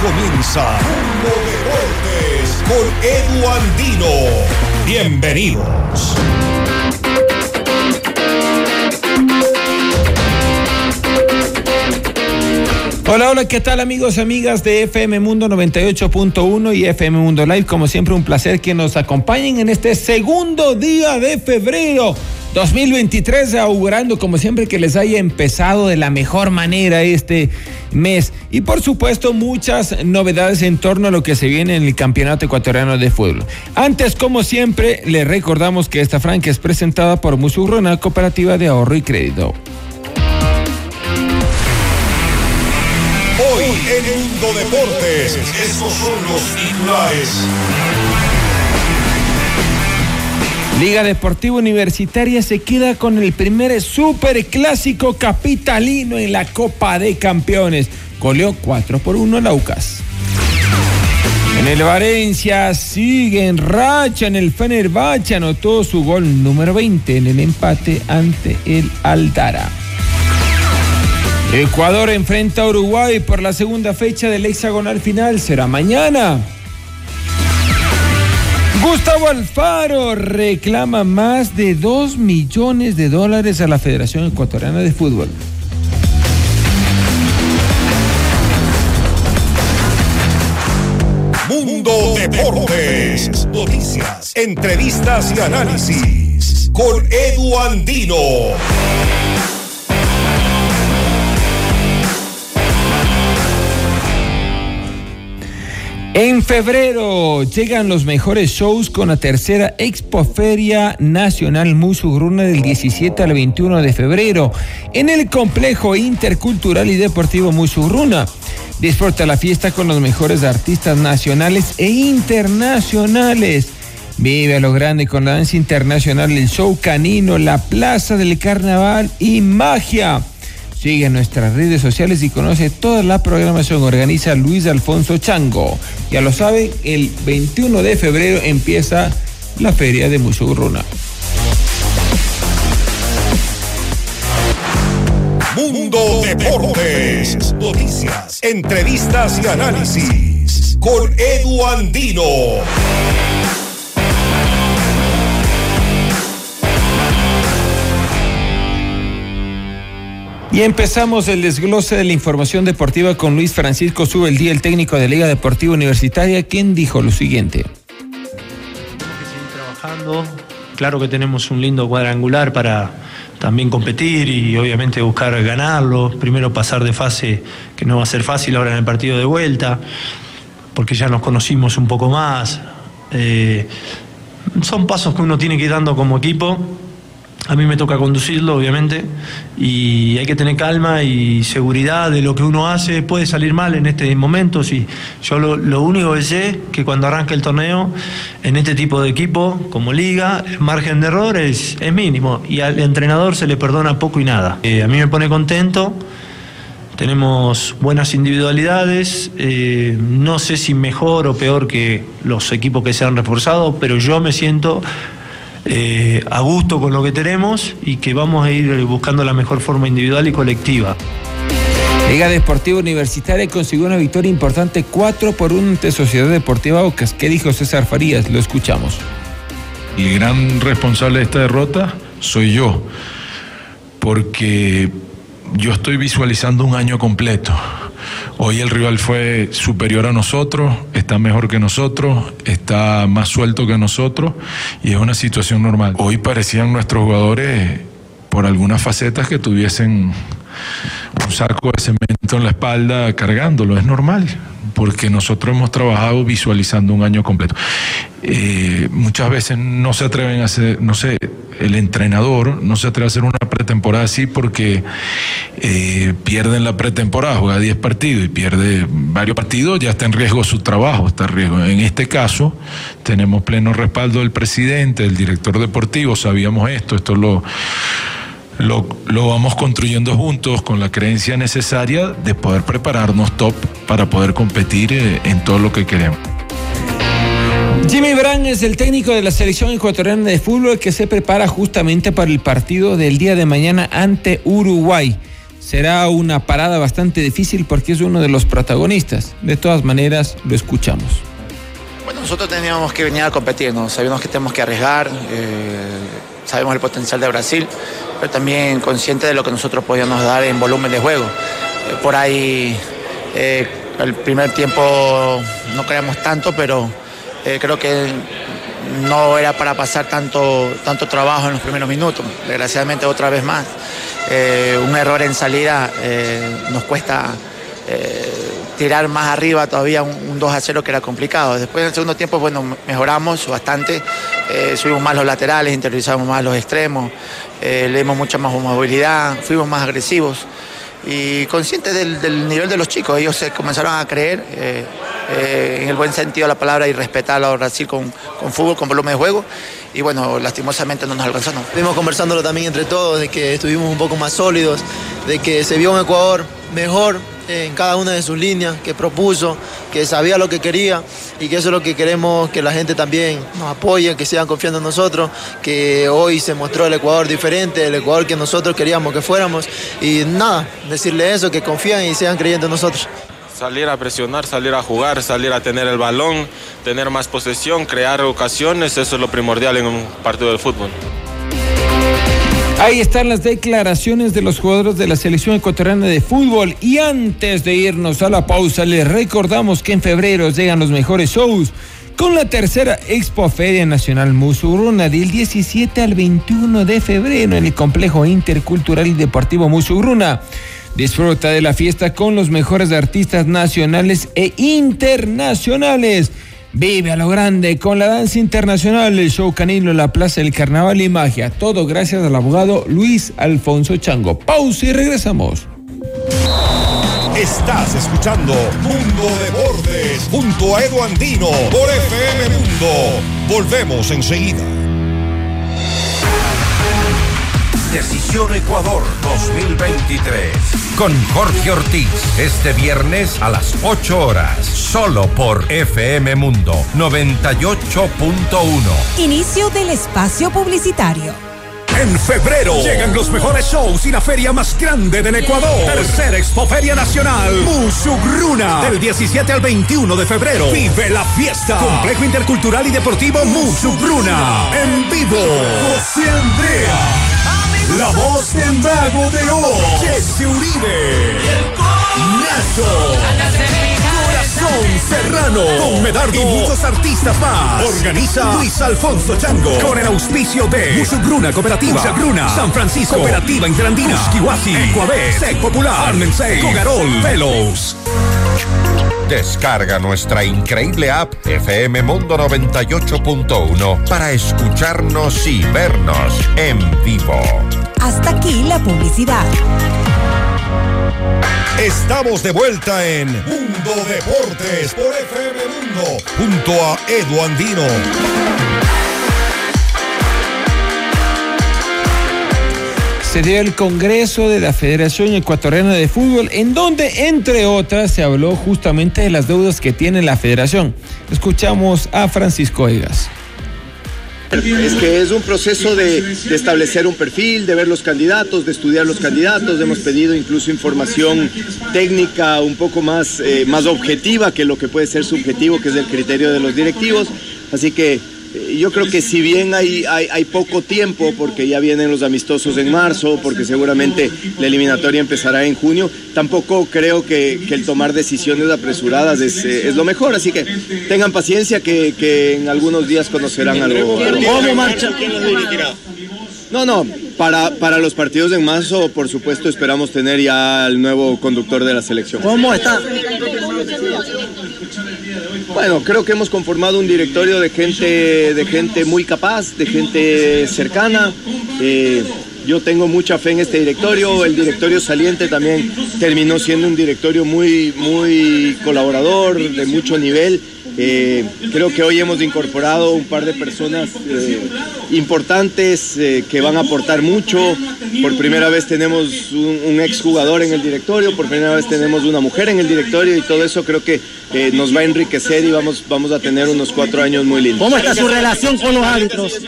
Comienza Mundo Deportes con Edu Andino. Bienvenidos. Hola, hola, ¿qué tal amigos y amigas de FM Mundo 98.1 y FM Mundo Live? Como siempre, un placer que nos acompañen en este segundo día de febrero 2023, augurando como siempre que les haya empezado de la mejor manera este mes. Y por supuesto, muchas novedades en torno a lo que se viene en el Campeonato Ecuatoriano de Fútbol. Antes, como siempre, les recordamos que esta franca es presentada por Musurrona Cooperativa de Ahorro y Crédito. Hoy en Mundo Deportes, estos son los titulares. Liga Deportiva Universitaria se queda con el primer superclásico capitalino en la Copa de Campeones. Goleó 4 por 1 la UCAS. En el Valencia sigue en racha en el Fenerbahce, anotó su gol número 20 en el empate ante el Aldara. Ecuador enfrenta a Uruguay por la segunda fecha del hexagonal final. Será mañana. Gustavo Alfaro reclama más de 2 millones de dólares a la Federación Ecuatoriana de Fútbol. Mundo Deportes. Noticias, entrevistas y análisis. Con Edu Andino. En febrero llegan los mejores shows con la tercera Expoferia Nacional Musugruna del 17 al 21 de febrero en el complejo intercultural y deportivo Musugruna. Disfruta la fiesta con los mejores artistas nacionales e internacionales. Vive a lo grande con la danza internacional, el show canino, la plaza del carnaval y magia. Sigue nuestras redes sociales y conoce toda la programación. Organiza Luis Alfonso Chango. Ya lo saben, el 21 de febrero empieza la feria de Musurruna. Mundo Deportes. Noticias, entrevistas y análisis. Con Edu Andino. Y empezamos el desglose de la información deportiva con Luis Francisco Sube el día, el técnico de Liga Deportiva Universitaria, quien dijo lo siguiente. Tenemos que seguir trabajando. Claro que tenemos un lindo cuadrangular para también competir y obviamente buscar ganarlo. Primero pasar de fase, que no va a ser fácil ahora en el partido de vuelta, porque ya nos conocimos un poco más. Eh, son pasos que uno tiene que ir dando como equipo a mí me toca conducirlo, obviamente, y hay que tener calma y seguridad de lo que uno hace. Puede salir mal en este momento, sí. Yo lo, único que sé es que cuando arranca el torneo, en este tipo de equipo, como liga, el margen de error es, es mínimo y al entrenador se le perdona poco y nada. Eh, a mí me pone contento. Tenemos buenas individualidades, eh, no sé si mejor o peor que los equipos que se han reforzado, pero yo me siento eh, a gusto con lo que tenemos y que vamos a ir buscando la mejor forma individual y colectiva. Liga Deportiva Universitaria consiguió una victoria importante 4 por 1 ante Sociedad Deportiva Ocas. ¿Qué dijo César Farías? Lo escuchamos. El gran responsable de esta derrota soy yo, porque yo estoy visualizando un año completo. Hoy el rival fue superior a nosotros, está mejor que nosotros, está más suelto que nosotros y es una situación normal. Hoy parecían nuestros jugadores por algunas facetas que tuviesen saco de cemento en la espalda cargándolo, es normal, porque nosotros hemos trabajado visualizando un año completo. Eh, muchas veces no se atreven a hacer, no sé, el entrenador no se atreve a hacer una pretemporada así porque eh, pierde en la pretemporada, juega 10 partidos y pierde varios partidos, ya está en riesgo su trabajo, está en riesgo. En este caso, tenemos pleno respaldo del presidente, del director deportivo, sabíamos esto, esto lo lo, vamos construyendo juntos con la creencia necesaria de poder prepararnos top para poder competir eh, en todo lo que queremos. Jimmy Brand es el técnico de la selección ecuatoriana de fútbol que se prepara justamente para el partido del día de mañana ante Uruguay. Será una parada bastante difícil porque es uno de los protagonistas. De todas maneras, lo escuchamos. Nosotros teníamos que venir a competir, ¿no? sabíamos que tenemos que arriesgar, eh, sabemos el potencial de Brasil, pero también consciente de lo que nosotros podíamos dar en volumen de juego. Eh, por ahí eh, el primer tiempo no creamos tanto, pero creo que no era para pasar tanto, tanto trabajo en los primeros minutos. Desgraciadamente otra vez más. un error en salida nos cuesta tirar más arriba todavía un, 2 a 0 que era complicado. Después en el segundo tiempo, bueno, mejoramos bastante, eh, subimos más los laterales, interiorizamos más los extremos, eh, le dimos mucha más movilidad, fuimos más agresivos y conscientes del, nivel de los chicos. Ellos se comenzaron a creer, eh, en el buen sentido de la palabra, y respetar a Brasil con, con fútbol, con volumen de juego. Y bueno, lastimosamente no nos alcanzó. Estuvimos conversándolo también entre todos, de que estuvimos un poco más sólidos, de que se vio un Ecuador mejor, en cada una de sus líneas, que propuso, que sabía lo que quería y que eso es lo que queremos que la gente también nos apoye, que sigan confiando en nosotros, que hoy se mostró el Ecuador diferente, el Ecuador que nosotros queríamos que fuéramos y nada, decirle eso, que confíen y sigan creyendo en nosotros. Salir a presionar, salir a jugar, salir a tener el balón, tener más posesión, crear ocasiones, eso es lo primordial en un partido de fútbol. Ahí están las declaraciones de los jugadores de la selección ecuatoriana de fútbol. Y antes de irnos a la pausa, les recordamos que en febrero llegan los mejores shows con la tercera Expo Feria Nacional Musurruna del 17 al 21 de febrero en el complejo intercultural y deportivo Musurruna. Disfruta de la fiesta con los mejores artistas nacionales e internacionales. Vive a lo grande con la danza internacional, el show canino la Plaza del Carnaval y Magia. Todo gracias al abogado Luis Alfonso Chango. Pausa y regresamos. Estás escuchando Mundo de Bordes junto a Edu Andino por FM Mundo. Volvemos enseguida. Decisión Ecuador 2023. Con Jorge Ortiz. Este viernes a las 8 horas. Solo por FM Mundo 98.1. Inicio del espacio publicitario. En febrero llegan los mejores shows y la feria más grande del Ecuador. Tercera Expoferia Nacional. Musugruna. Del 17 al 21 de febrero. Vive la fiesta. Complejo Intercultural y Deportivo Musugruna. En vivo. José Andrea. La voz del mago de O. Jesse Uribe. Nacho. Corazón Serrano. Con Medardo. Y muchos artistas más. Organiza Luis Alfonso Chango. Con el auspicio de Musugruna Cooperativa. Musugruna. San Francisco. Cooperativa Interandina. Kiwasi. Ecuabé. Sec Popular. Armensei. Cogarol. Velos. Descarga nuestra increíble app FM Mundo 98.1 para escucharnos y vernos en vivo. Hasta aquí la publicidad. Estamos de vuelta en Mundo Deportes por FM Mundo junto a Edu Andino. se dio el Congreso de la Federación Ecuatoriana de Fútbol, en donde, entre otras, se habló justamente de las deudas que tiene la federación. Escuchamos a Francisco Egas. Es que es un proceso de, establecer un perfil, de ver los candidatos, de estudiar los candidatos. Hemos pedido incluso información técnica un poco más, eh, más objetiva que lo que puede ser subjetivo, que es el criterio de los directivos. Así que yo creo que si bien hay, hay, poco tiempo, porque ya vienen los amistosos en marzo, porque seguramente la eliminatoria empezará en junio, tampoco creo que, el tomar decisiones apresuradas eh, es, lo mejor. Así que tengan paciencia que, en algunos días conocerán algo. ¿Cómo marcha? No, no, para, para los partidos en marzo, por supuesto, esperamos tener ya al nuevo conductor de la selección. ¿Cómo está? Bueno, creo que hemos conformado un directorio de gente, de gente muy capaz, de gente cercana. Eh, yo tengo mucha fe en este directorio. El directorio saliente también terminó siendo un directorio muy, muy colaborador, de mucho nivel. Eh, creo que hoy hemos incorporado un par de personas eh, importantes eh, que van a aportar mucho. Por primera vez tenemos un, un exjugador en el directorio, por primera vez tenemos una mujer en el directorio y todo eso creo que nos va a enriquecer y vamos, vamos a tener unos cuatro años muy lindos. ¿Cómo está su relación con los árbitros?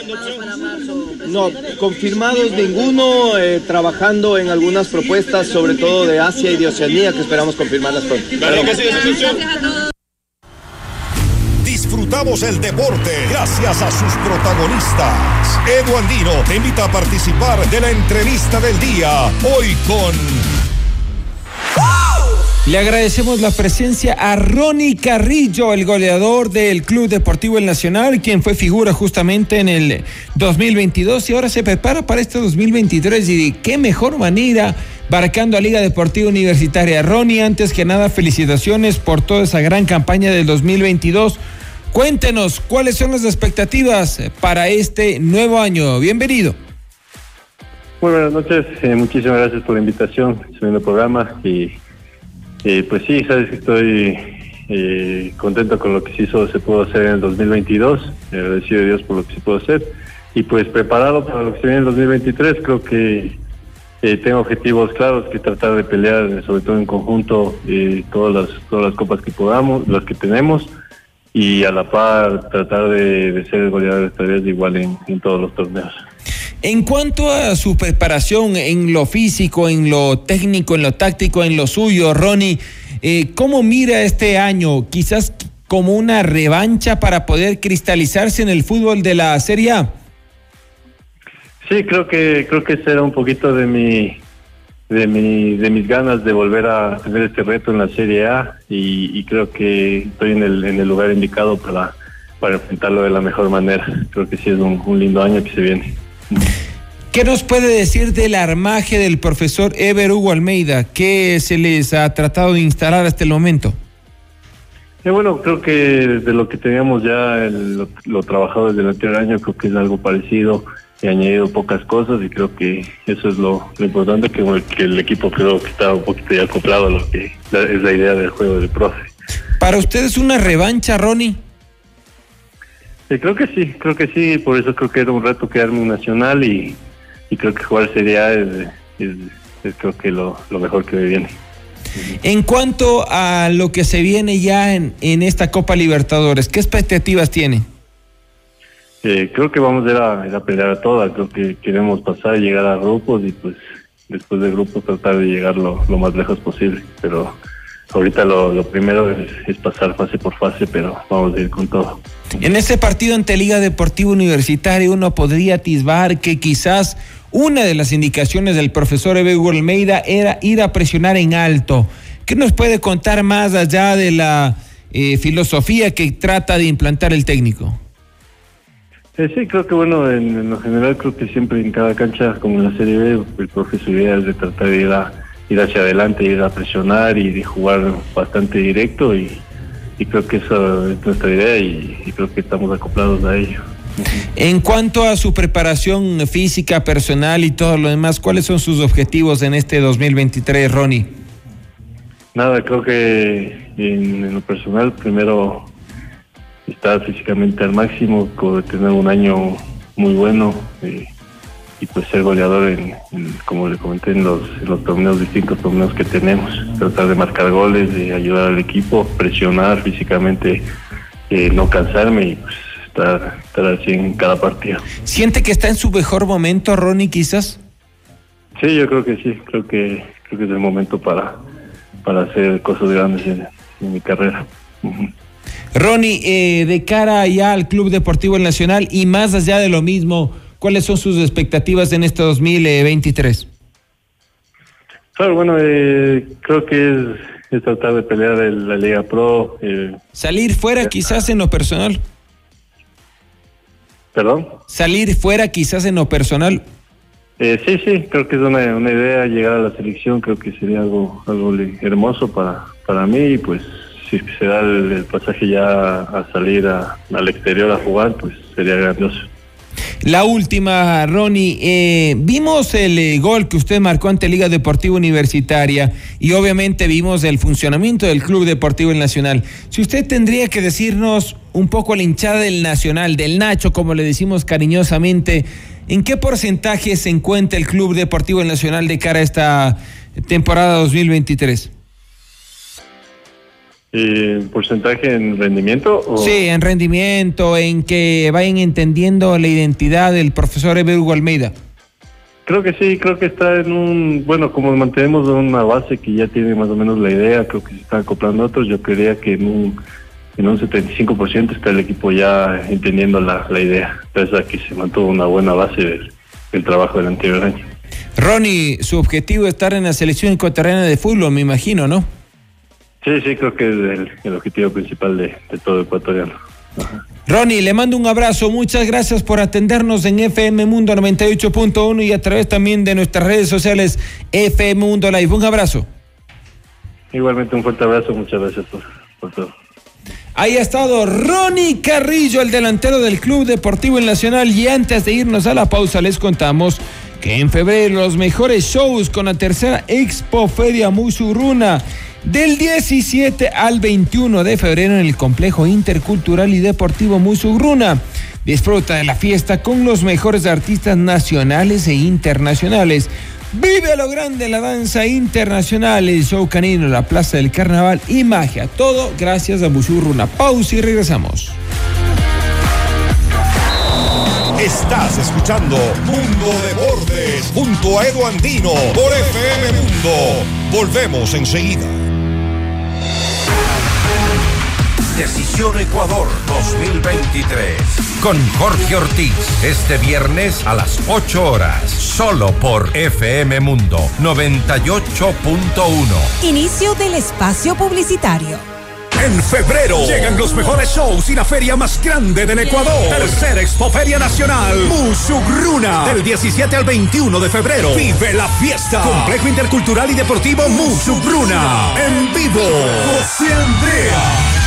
No, confirmados ninguno, trabajando en algunas propuestas, sobre todo de Asia y de Oceanía, que esperamos confirmarlas pronto. Disfrutamos el deporte gracias a sus protagonistas. Edu Andino te invita a participar de la entrevista del día, hoy con... Le agradecemos la presencia a Ronnie Carrillo, el goleador del Club Deportivo El Nacional, quien fue figura justamente en el 2022 y ahora se prepara para este 2023. Y qué mejor manera, barcando a Liga Deportiva Universitaria. Ronnie, antes que nada, felicitaciones por toda esa gran campaña del 2022. Cuéntenos cuáles son las expectativas para este nuevo año. Bienvenido. Muy buenas noches, eh, muchísimas gracias por la invitación, en el programa y eh, pues sí, sabes que estoy eh, contento con lo que se hizo, se pudo hacer en el 2022, agradecido a Dios por lo que se pudo hacer y pues preparado para lo que se viene en el 2023, creo que eh, tengo objetivos claros que tratar de pelear, sobre todo en conjunto, todas las todas las copas que podamos, las que tenemos y a la par tratar de, ser el goleador de estarías igual en, en todos los torneos. En cuanto a su preparación en lo físico, en lo técnico, en lo táctico, en lo suyo, Ronnie, eh, ¿cómo mira este año? Quizás como una revancha para poder cristalizarse en el fútbol de la Serie A. Sí, creo que creo que será un poquito de mi de mi de mis ganas de volver a tener este reto en la Serie A y, creo que estoy en el en el lugar indicado para para enfrentarlo de la mejor manera. Creo que sí es un lindo año que se viene. ¿Qué nos puede decir del armaje del profesor Ever Hugo Almeida? ¿Qué se les ha tratado de instalar hasta el momento? Eh, bueno, creo que de lo que teníamos ya lo, trabajado desde el anterior año, creo que es algo parecido. He añadido pocas cosas y creo que eso es lo, importante, que, que, el equipo creo que está un poquito ya acoplado a lo que es la idea del juego del profe. ¿Para ustedes una revancha, Ronnie? creo que sí, creo que sí, por eso creo que era un reto quedarme un nacional y, creo que jugar Serie A es, creo que lo, mejor que me viene. En cuanto a lo que se viene ya en, en esta Copa Libertadores, ¿qué expectativas tiene? Eh, creo que vamos a ir, a pelear a todas, creo que queremos pasar, y llegar a grupos y pues después de grupos tratar de llegar lo, más lejos posible, pero ahorita lo, primero es, pasar fase por fase, pero vamos a ir con todo. En ese partido ante Liga Deportiva Universitaria uno podría atisbar que quizás una de las indicaciones del profesor Ebego Almeida era ir a presionar en alto. ¿Qué nos puede contar más allá de la eh, filosofía que trata de implantar el técnico? Eh, sí, creo que bueno, en, lo general creo que siempre en cada cancha, como en la Serie B, el profesor idea es de tratar de ir a ir hacia adelante, ir a presionar y de jugar bastante directo y, creo que esa es nuestra idea y, creo que estamos acoplados a ello. En cuanto a su preparación física, personal y todo lo demás, ¿cuáles son sus objetivos en este 2023, Ronnie? Nada, creo que en, lo personal, primero estar físicamente al máximo, tener un año muy bueno. Eh, y pues ser goleador en, como le comenté en los, los torneos distintos torneos que tenemos. Tratar de marcar goles de ayudar al equipo presionar físicamente eh, no cansarme y pues estar estar así en cada partido. Siente que está en su mejor momento Ronnie quizás sí yo creo que sí. Creo que creo que es el momento para para hacer cosas grandes en, mi carrera Ronnie eh, de cara ya al Club Deportivo Nacional y más allá de lo mismo ¿Cuáles son sus expectativas en este 2023? Claro, bueno, eh, creo que es, tratar de pelear en la Liga Pro. Eh, Salir fuera quizás en lo personal. ¿Perdón? Salir fuera quizás en lo personal. Eh, sí, sí, creo que es una, idea llegar a la selección, creo que sería algo, algo hermoso para, para mí y pues si se da el, pasaje ya a salir al exterior a jugar, pues sería grandioso. La última, Ronnie, eh, vimos el eh, gol que usted marcó ante Liga Deportiva Universitaria y obviamente vimos el funcionamiento del Club Deportivo Nacional. Si usted tendría que decirnos un poco la hinchada del Nacional, del Nacho, como le decimos cariñosamente, ¿en qué porcentaje se encuentra el Club Deportivo Nacional de cara a esta temporada 2023? Eh, ¿Porcentaje en rendimiento? Sí, en rendimiento, en que vayan entendiendo la identidad del profesor Eber Almeida. Creo que sí, creo que está en un, bueno, como mantenemos una base que ya tiene más o menos la idea, creo que se están acoplando otros, yo creía que en un, en un 75% está el equipo ya entendiendo la, la idea, entonces aquí se mantuvo una buena base del, del trabajo del anterior año. Ronnie, su objetivo es estar en la selección ecuatoriana de fútbol, me imagino, ¿no? Sí, sí, creo que es el, objetivo principal de, todo ecuatoriano. Ronnie, le mando un abrazo. Muchas gracias por atendernos en FM Mundo 98.1 y a través también de nuestras redes sociales FM Mundo Live. Un abrazo. Igualmente un fuerte abrazo. Muchas gracias por, por todo. Ahí ha estado Ronnie Carrillo, el delantero del Club Deportivo El Nacional. Y antes de irnos a la pausa, les contamos que en febrero los mejores shows con la tercera Expo Feria Musurruna del 17 al 21 de febrero en el Complejo Intercultural y Deportivo Musugruna. Disfruta de la fiesta con los mejores artistas nacionales e internacionales. Vive a lo grande la danza internacional, el show canino, la plaza del carnaval y magia. Todo gracias a Musurruna. Pausa y regresamos. Estás escuchando Mundo de Bordes junto a Edu Andino por FM Mundo. Volvemos enseguida. Decisión Ecuador 2023. Con Jorge Ortiz. Este viernes a las 8 horas. Solo por FM Mundo 98.1. Inicio del espacio publicitario. En febrero llegan los mejores shows y la feria más grande del Ecuador. Tercera Expoferia Nacional. Musugruna. Del 17 al 21 de febrero. Vive la fiesta. Complejo Intercultural y Deportivo Musugruna. En vivo. José Andrea.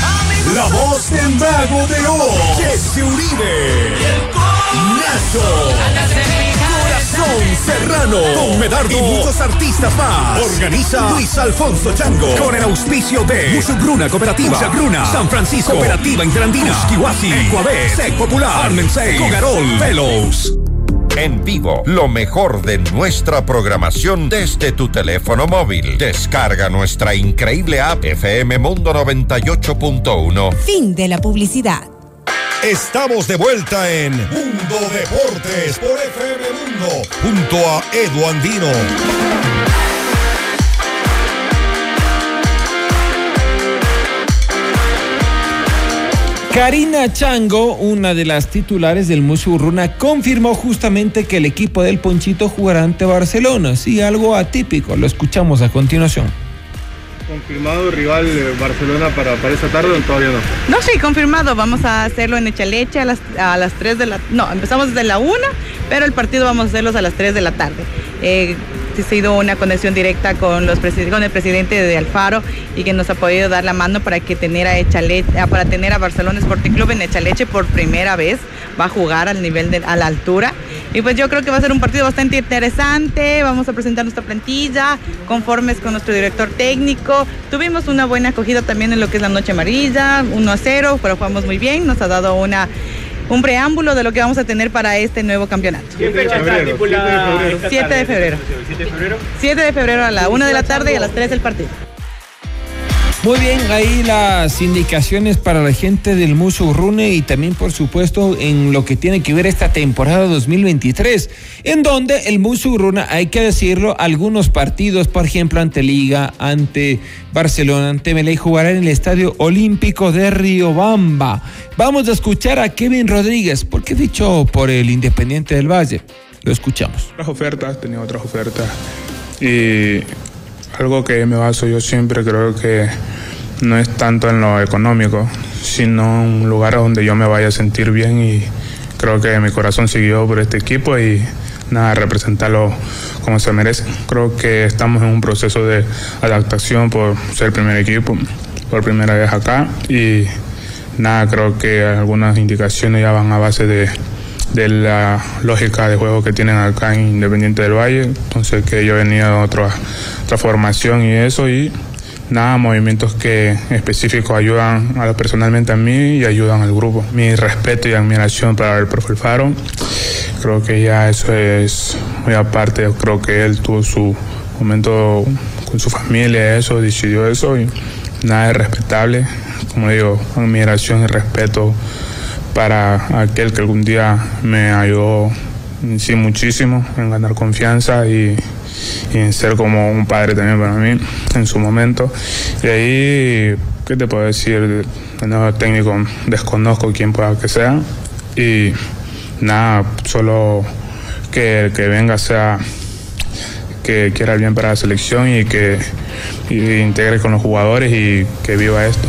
La voz del mago de hoy, Jesse Uribe. Nacho. Corazón Serrano. Con Medardo y muchos artistas más. Organiza Luis Alfonso Chango. Con el auspicio de Musugruna Cooperativa. Musugruna. San Francisco. Cooperativa Interandina. Esquihuasi. Ecuador. Sec Popular. Armensei. Cogarol. Velos en vivo lo mejor de nuestra programación desde tu teléfono móvil. Descarga nuestra increíble app FM Mundo 98.1. Fin de la publicidad. Estamos de vuelta en Mundo Deportes por FM Mundo junto a Edu Andino. Karina Chango, una de las titulares del Musurruna, confirmó justamente que el equipo del Ponchito jugará ante Barcelona. Sí, algo atípico. Lo escuchamos a continuación. ¿Confirmado rival Barcelona para, para esta tarde o todavía no? No, sí, confirmado. Vamos a hacerlo en Echaleche a las, a las 3 de la... No, empezamos desde la 1, pero el partido vamos a hacerlo a las 3 de la tarde. Eh, ha sido una conexión directa con, los con el presidente de Alfaro y que nos ha podido dar la mano para que tener a Echaleche, ah, para tener a Barcelona Sporting Club en Echaleche por primera vez. Va a jugar al nivel de, a la altura. Y pues yo creo que va a ser un partido bastante interesante. Vamos a presentar nuestra plantilla, conformes con nuestro director técnico. Tuvimos una buena acogida también en lo que es la noche amarilla, 1 a 0, pero jugamos muy bien. Nos ha dado una un preámbulo de lo que vamos a tener para este nuevo campeonato. ¿Qué fecha está 7 de febrero. 7 de febrero. 7 de febrero a la 1 de la tarde y a las 3 del partido. Muy bien, ahí las indicaciones para la gente del Muso Rune y también, por supuesto, en lo que tiene que ver esta temporada 2023, en donde el Muso Rune, hay que decirlo, algunos partidos, por ejemplo, ante Liga, ante Barcelona, ante Meley, jugará en el Estadio Olímpico de Riobamba. Vamos a escuchar a Kevin Rodríguez, porque dicho por el Independiente del Valle. Lo escuchamos. Otras ofertas, tenía otras ofertas. Y algo que me baso yo siempre creo que no es tanto en lo económico, sino un lugar donde yo me vaya a sentir bien y creo que mi corazón siguió por este equipo y nada, representarlo como se merece. Creo que estamos en un proceso de adaptación por ser el primer equipo por primera vez acá y nada, creo que algunas indicaciones ya van a base de, de la lógica de juego que tienen acá en Independiente del Valle, entonces que yo venía de otra, otra formación y eso y nada, movimientos que específicos ayudan a, personalmente a mí y ayudan al grupo. Mi respeto y admiración para el profe Alfaro, creo que ya eso es muy aparte, creo que él tuvo su momento con su familia, eso, decidió eso y nada es respetable, como digo, admiración y respeto para aquel que algún día me ayudó sí muchísimo en ganar confianza y, en ser como un padre también para mí en su momento. Y ahí, ¿qué te puedo decir? El nuevo técnico desconozco quién pueda que sea y nada, solo que, que venga sea que quiera el bien para la selección y que integre con los jugadores y que viva esto.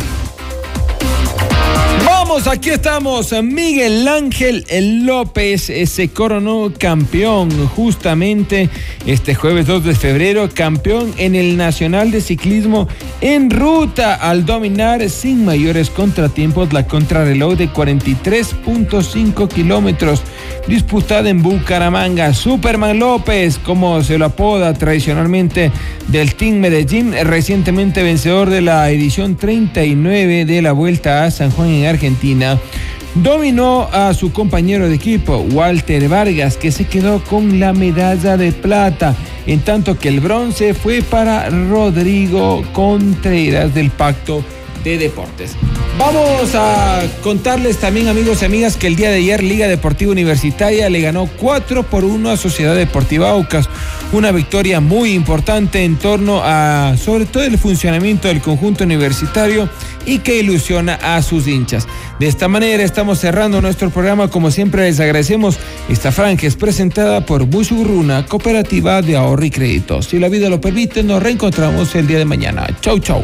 Aquí estamos. Miguel Ángel López se coronó campeón justamente este jueves 2 de febrero, campeón en el Nacional de Ciclismo en ruta al dominar sin mayores contratiempos la contrarreloj de 43.5 kilómetros disputada en Bucaramanga. Superman López, como se lo apoda tradicionalmente del Team Medellín, recientemente vencedor de la edición 39 de la Vuelta a San Juan en Dominó a su compañero de equipo, Walter Vargas, que se quedó con la medalla de plata, en tanto que el bronce fue para Rodrigo Contreras del Pacto de Deportes. Vamos a contarles también, amigos y amigas, que el día de ayer Liga Deportiva Universitaria le ganó 4 por 1 a Sociedad Deportiva Aucas. Una victoria muy importante en torno a, sobre todo, el funcionamiento del conjunto universitario y que ilusiona a sus hinchas. De esta manera estamos cerrando nuestro programa. Como siempre, les agradecemos. Esta franja es presentada por Busurruna, Cooperativa de Ahorro y Crédito. Si la vida lo permite, nos reencontramos el día de mañana. Chau, chau.